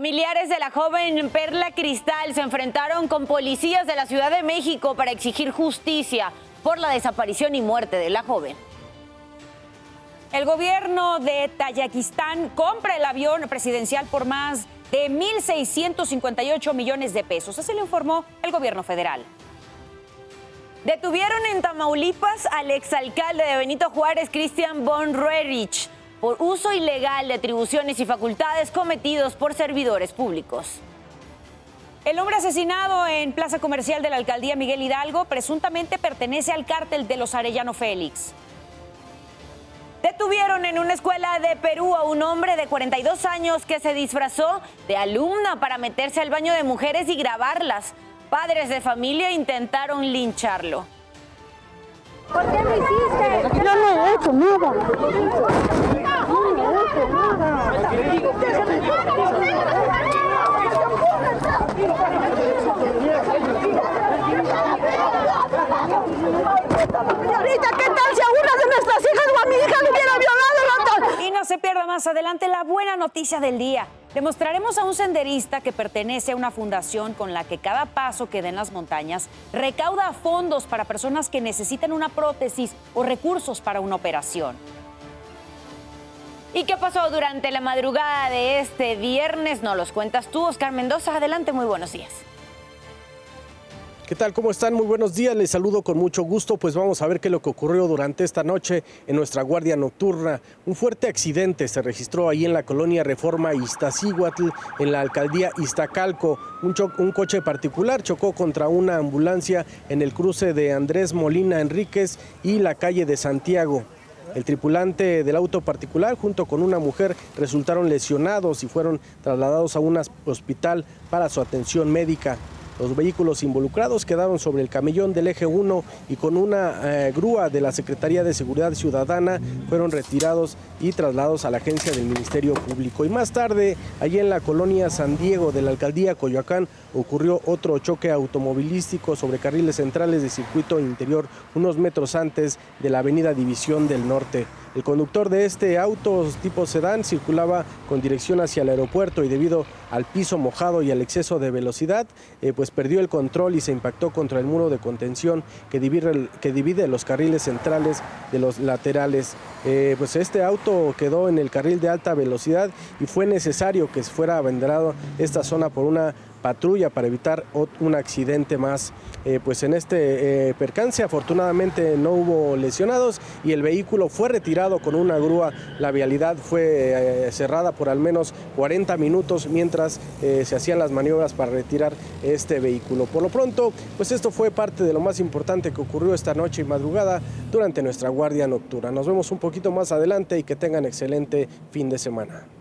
Familiares de la joven Perla Cristal se enfrentaron con policías de la Ciudad de México para exigir justicia por la desaparición y muerte de la joven. El gobierno de Tayikistán compra el avión presidencial por más de 1.658 millones de pesos. Así lo informó el gobierno federal. Detuvieron en Tamaulipas al exalcalde de Benito Juárez, Christian von Roerich, por uso ilegal de atribuciones y facultades cometidos por servidores públicos. El hombre asesinado en Plaza Comercial de la Alcaldía Miguel Hidalgo presuntamente pertenece al cártel de los Arellano Félix. Detuvieron en una escuela de Perú a un hombre de 42 años que se disfrazó de alumna para meterse al baño de mujeres y grabarlas. Padres de familia intentaron lincharlo. ¿Por qué lo hiciste? Yo no he hecho nada. No, no he hecho Ahorita, ¿qué tal si a una de nuestras hijas o a mi hija le hubiera violado? Y no se pierda más adelante la buena noticia del día. Demostraremos a un senderista que pertenece a una fundación con la que cada paso que da en las montañas recauda fondos para personas que necesitan una prótesis o recursos para una operación. ¿Y qué pasó durante la madrugada de este viernes? Nos los cuentas tú, Oscar Mendoza. Adelante, muy buenos días. ¿Qué tal? ¿Cómo están? Muy buenos días. Les saludo con mucho gusto. Pues vamos a ver qué es lo que ocurrió durante esta noche en nuestra guardia nocturna. Un fuerte accidente se registró ahí en la colonia Reforma Iztaccíhuatl, en la alcaldía Iztacalco. Un, un coche particular chocó contra una ambulancia en el cruce de Andrés Molina Enríquez y la calle de Santiago. El tripulante del auto particular junto con una mujer resultaron lesionados y fueron trasladados a un hospital para su atención médica. Los vehículos involucrados quedaron sobre el camellón del eje 1 y con una eh, grúa de la Secretaría de Seguridad Ciudadana fueron retirados y trasladados a la agencia del Ministerio Público. Y más tarde, allí en la colonia San Diego de la alcaldía Coyoacán, ocurrió otro choque automovilístico sobre carriles centrales de circuito interior unos metros antes de la avenida División del Norte. El conductor de este auto tipo sedán circulaba con dirección hacia el aeropuerto y debido al piso mojado y al exceso de velocidad, eh, pues perdió el control y se impactó contra el muro de contención que divide, que divide los carriles centrales de los laterales. Eh, pues este auto quedó en el carril de alta velocidad y fue necesario que fuera abanderado esta zona por una patrulla para evitar un accidente más. Eh, pues en este eh, percance afortunadamente no hubo lesionados y el vehículo fue retirado con una grúa. La vialidad fue eh, cerrada por al menos 40 minutos mientras se hacían las maniobras para retirar este vehículo. Por lo pronto, pues esto fue parte de lo más importante que ocurrió esta noche y madrugada durante nuestra guardia nocturna. Nos vemos un poquito más adelante y que tengan excelente fin de semana.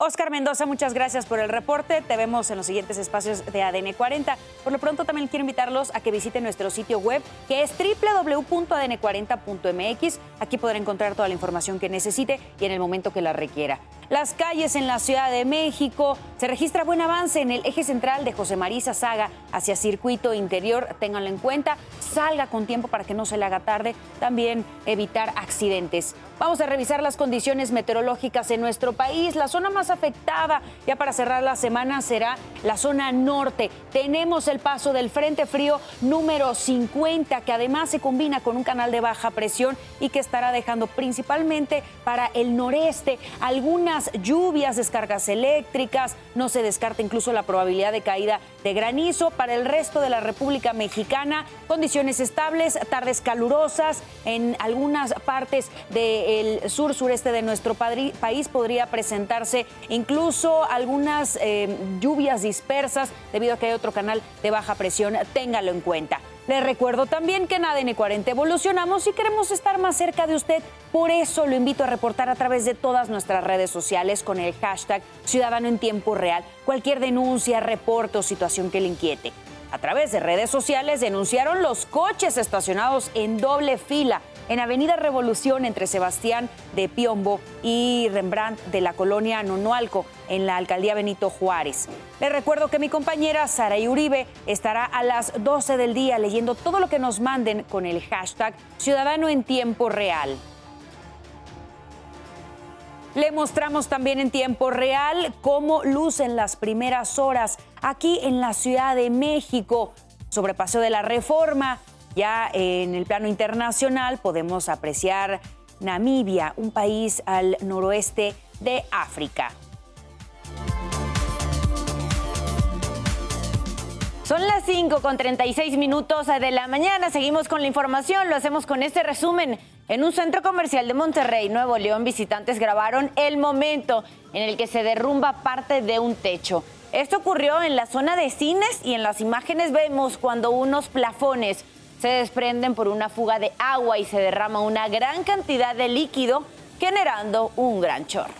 Oscar Mendoza, muchas gracias por el reporte. Te vemos en los siguientes espacios de ADN 40. Por lo pronto también quiero invitarlos a que visiten nuestro sitio web que es www.adn40.mx. Aquí podrá encontrar toda la información que necesite y en el momento que la requiera. Las calles en la Ciudad de México. Se registra buen avance en el eje central de José Marisa Saga hacia circuito interior. Ténganlo en cuenta. Salga con tiempo para que no se le haga tarde. También evitar accidentes. Vamos a revisar las condiciones meteorológicas en nuestro país. La zona más afectada ya para cerrar la semana será la zona norte. Tenemos el paso del Frente Frío número 50 que además se combina con un canal de baja presión y que estará dejando principalmente para el noreste algunas lluvias, descargas eléctricas. No se descarta incluso la probabilidad de caída de granizo. Para el resto de la República Mexicana, condiciones estables, tardes calurosas en algunas partes de el sur sureste de nuestro país podría presentarse incluso algunas eh, lluvias dispersas debido a que hay otro canal de baja presión. Téngalo en cuenta. Les recuerdo también que en ADN 40 evolucionamos y queremos estar más cerca de usted. Por eso lo invito a reportar a través de todas nuestras redes sociales con el hashtag Ciudadano en Tiempo Real cualquier denuncia, reporte o situación que le inquiete. A través de redes sociales denunciaron los coches estacionados en doble fila en Avenida Revolución entre Sebastián de Piombo y Rembrandt de la colonia Nonualco, en la alcaldía Benito Juárez. Les recuerdo que mi compañera Sara Uribe estará a las 12 del día leyendo todo lo que nos manden con el hashtag Ciudadano en Tiempo Real. Le mostramos también en tiempo real cómo lucen las primeras horas aquí en la Ciudad de México. Sobre Paseo de la Reforma, ya en el plano internacional podemos apreciar Namibia, un país al noroeste de África. Son las 5 con 36 minutos de la mañana. Seguimos con la información. Lo hacemos con este resumen. En un centro comercial de Monterrey, Nuevo León, visitantes grabaron el momento en el que se derrumba parte de un techo. Esto ocurrió en la zona de cines y en las imágenes vemos cuando unos plafones se desprenden por una fuga de agua y se derrama una gran cantidad de líquido generando un gran chorro.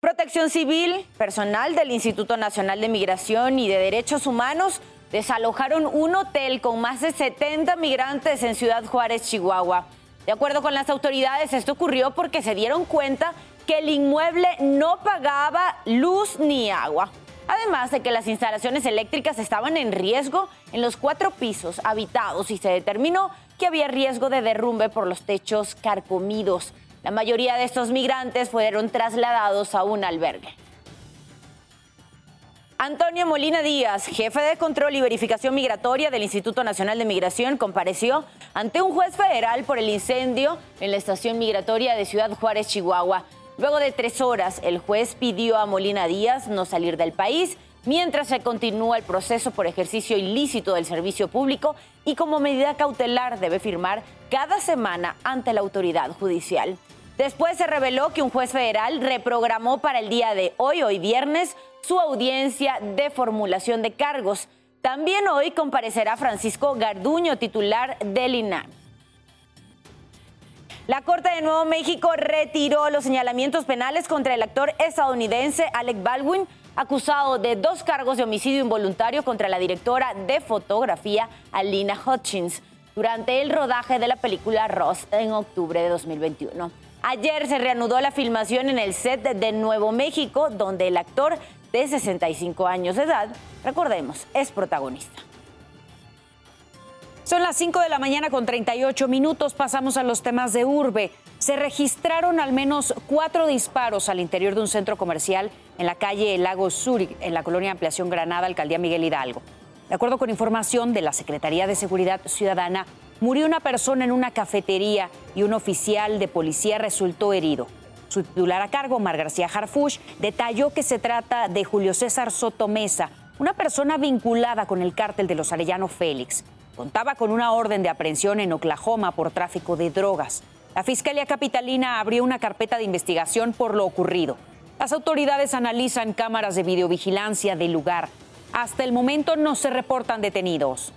Protección Civil, personal del Instituto Nacional de Migración y de Derechos Humanos desalojaron un hotel con más de 70 migrantes en Ciudad Juárez, Chihuahua. De acuerdo con las autoridades, esto ocurrió porque se dieron cuenta que el inmueble no pagaba luz ni agua. Además de que las instalaciones eléctricas estaban en riesgo en los cuatro pisos habitados y se determinó que había riesgo de derrumbe por los techos carcomidos. La mayoría de estos migrantes fueron trasladados a un albergue. Antonio Molina Díaz, jefe de control y verificación migratoria del Instituto Nacional de Migración, compareció ante un juez federal por el incendio en la estación migratoria de Ciudad Juárez, Chihuahua. Luego de tres horas, el juez pidió a Molina Díaz no salir del país mientras se continúa el proceso por ejercicio ilícito del servicio público y como medida cautelar debe firmar cada semana ante la autoridad judicial. Después se reveló que un juez federal reprogramó para el día de hoy, hoy viernes, su audiencia de formulación de cargos. También hoy comparecerá Francisco Garduño, titular del INAM. La Corte de Nuevo México retiró los señalamientos penales contra el actor estadounidense Alec Baldwin, acusado de dos cargos de homicidio involuntario contra la directora de fotografía Alina Hutchins durante el rodaje de la película Ross en octubre de 2021. Ayer se reanudó la filmación en el set de Nuevo México, donde el actor de 65 años de edad, recordemos, es protagonista. Son las 5 de la mañana con 38 minutos. Pasamos a los temas de urbe. Se registraron al menos cuatro disparos al interior de un centro comercial en la calle Lago Sur, en la colonia Ampliación Granada, alcaldía Miguel Hidalgo. De acuerdo con información de la Secretaría de Seguridad Ciudadana, Murió una persona en una cafetería y un oficial de policía resultó herido. Su titular a cargo, Mar García Harfush, detalló que se trata de Julio César Soto Mesa, una persona vinculada con el cártel de los Arellano Félix. Contaba con una orden de aprehensión en Oklahoma por tráfico de drogas. La Fiscalía Capitalina abrió una carpeta de investigación por lo ocurrido. Las autoridades analizan cámaras de videovigilancia del lugar. Hasta el momento no se reportan detenidos.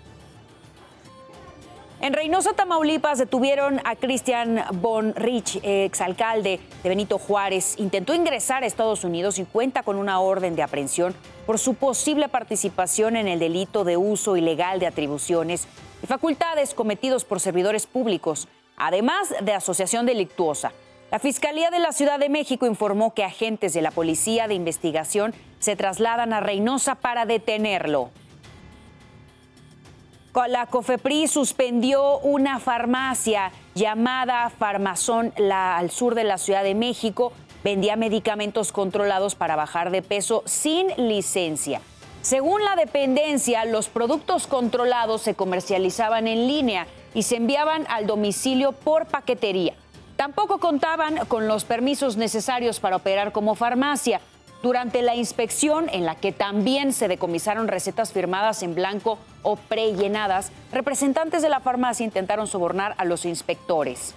En Reynosa, Tamaulipas, detuvieron a Cristian Von Rich, exalcalde de Benito Juárez. Intentó ingresar a Estados Unidos y cuenta con una orden de aprehensión por su posible participación en el delito de uso ilegal de atribuciones y facultades cometidos por servidores públicos, además de asociación delictuosa. La Fiscalía de la Ciudad de México informó que agentes de la Policía de Investigación se trasladan a Reynosa para detenerlo. La COFEPRI suspendió una farmacia llamada Farmazón al sur de la Ciudad de México. Vendía medicamentos controlados para bajar de peso sin licencia. Según la dependencia, los productos controlados se comercializaban en línea y se enviaban al domicilio por paquetería. Tampoco contaban con los permisos necesarios para operar como farmacia. Durante la inspección, en la que también se decomisaron recetas firmadas en blanco o prellenadas, representantes de la farmacia intentaron sobornar a los inspectores.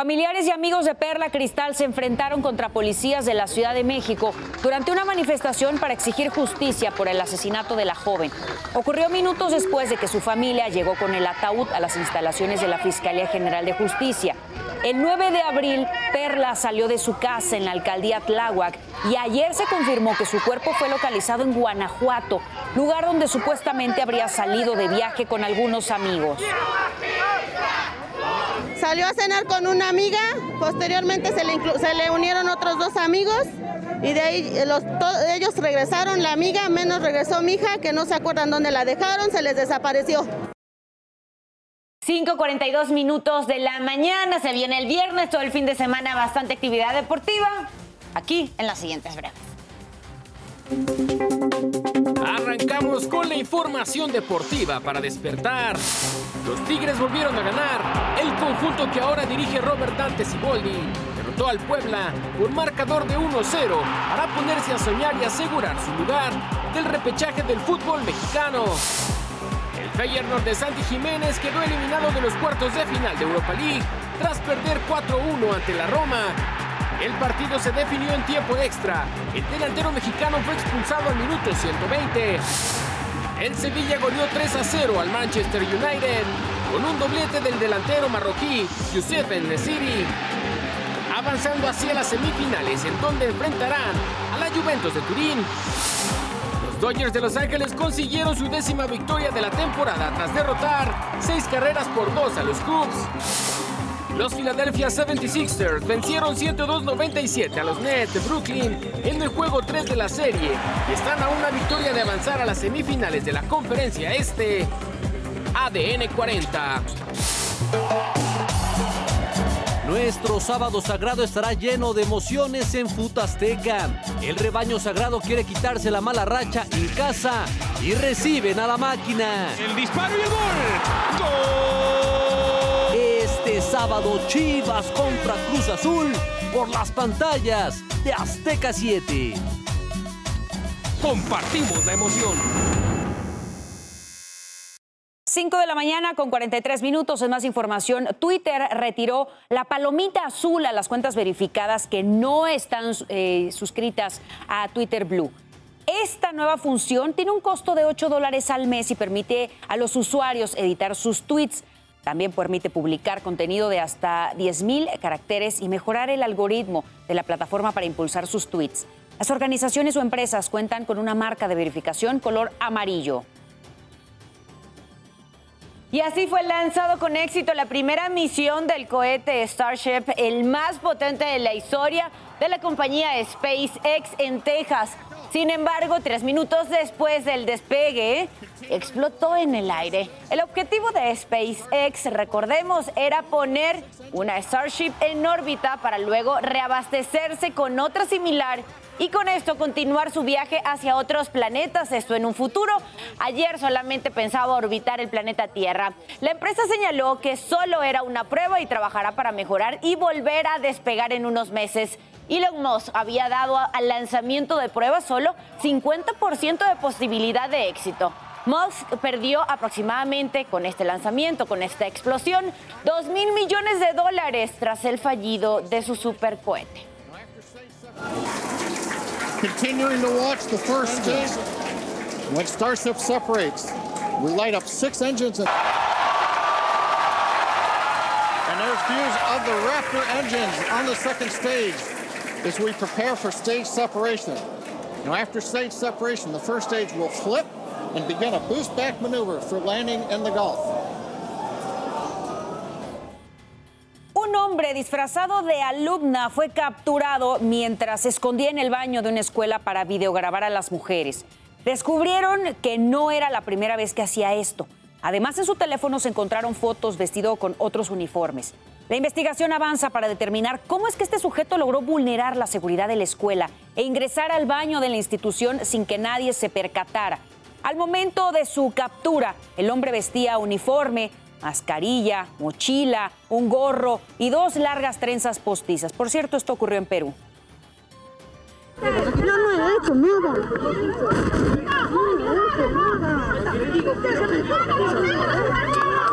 Familiares y amigos de Perla Cristal se enfrentaron contra policías de la Ciudad de México durante una manifestación para exigir justicia por el asesinato de la joven. Ocurrió minutos después de que su familia llegó con el ataúd a las instalaciones de la Fiscalía General de Justicia. El 9 de abril, Perla salió de su casa en la alcaldía Tláhuac y ayer se confirmó que su cuerpo fue localizado en Guanajuato, lugar donde supuestamente habría salido de viaje con algunos amigos. Salió a cenar con una amiga, posteriormente se le, unieron otros dos amigos y de ahí eh, ellos regresaron, la amiga menos regresó mi hija, que no se acuerdan dónde la dejaron, se les desapareció. 5.42 minutos de la mañana, se viene el viernes, todo el fin de semana bastante actividad deportiva, aquí en las siguientes breves. Con la información deportiva para despertar. Los Tigres volvieron a ganar. El conjunto que ahora dirige Robert Dante Siboldi derrotó al Puebla por marcador de 1-0 para ponerse a soñar y asegurar su lugar del repechaje del fútbol mexicano. El Feyenoord de Santi Jiménez quedó eliminado de los cuartos de final de Europa League tras perder 4-1 ante la Roma el partido se definió en tiempo extra. El delantero mexicano fue expulsado al minuto 120. El Sevilla goleó 3 a 0 al Manchester United con un doblete del delantero marroquí Youssef Nesiri. Avanzando hacia las semifinales en donde enfrentarán a la Juventus de Turín. Los Dodgers de Los Ángeles consiguieron su décima victoria de la temporada tras derrotar seis carreras por dos a los Cubs. Los Philadelphia 76ers vencieron 102-97 a los Nets de Brooklyn en el juego 3 de la serie y están a una victoria de avanzar a las semifinales de la conferencia este. ADN 40. Nuestro sábado sagrado estará lleno de emociones en Futasteca. El rebaño sagrado quiere quitarse la mala racha en casa y reciben a la máquina. El disparo y el gol. ¡Gol! Sábado Chivas contra Cruz Azul por las pantallas de Azteca 7. Compartimos la emoción. 5 de la mañana con 43 minutos. En más información, Twitter retiró la palomita azul a las cuentas verificadas que no están eh, suscritas a Twitter Blue. Esta nueva función tiene un costo de 8 dólares al mes y permite a los usuarios editar sus tweets. También permite publicar contenido de hasta 10.000 caracteres y mejorar el algoritmo de la plataforma para impulsar sus tweets. Las organizaciones o empresas cuentan con una marca de verificación color amarillo. Y así fue lanzado con éxito la primera misión del cohete Starship, el más potente de la historia de la compañía SpaceX en Texas. Sin embargo, tres minutos después del despegue, explotó en el aire. El objetivo de SpaceX, recordemos, era poner una Starship en órbita para luego reabastecerse con otra similar y con esto continuar su viaje hacia otros planetas, esto en un futuro. Ayer solamente pensaba orbitar el planeta Tierra. La empresa señaló que solo era una prueba y trabajará para mejorar y volver a despegar en unos meses. Elon Musk había dado al lanzamiento de pruebas solo 50% de posibilidad de éxito. Musk perdió aproximadamente con este lanzamiento, con esta explosión, 2 mil millones de dólares tras el fallido de su supercohete. Continuing to watch the first stage. When Starship separates, we light up six engines. And, and there's views of the Raptor engines on the second stage as we prepare for stage separation. Now, after stage separation, the first stage will flip and begin a boost back maneuver for landing in the Gulf. Disfrazado de alumna fue capturado mientras se escondía en el baño de una escuela para videograbar a las mujeres. Descubrieron que no era la primera vez que hacía esto. Además, en su teléfono se encontraron fotos vestido con otros uniformes. La investigación avanza para determinar cómo es que este sujeto logró vulnerar la seguridad de la escuela e ingresar al baño de la institución sin que nadie se percatara. Al momento de su captura, el hombre vestía uniforme, mascarilla, mochila, un gorro y dos largas trenzas postizas. Por cierto, esto ocurrió en Perú.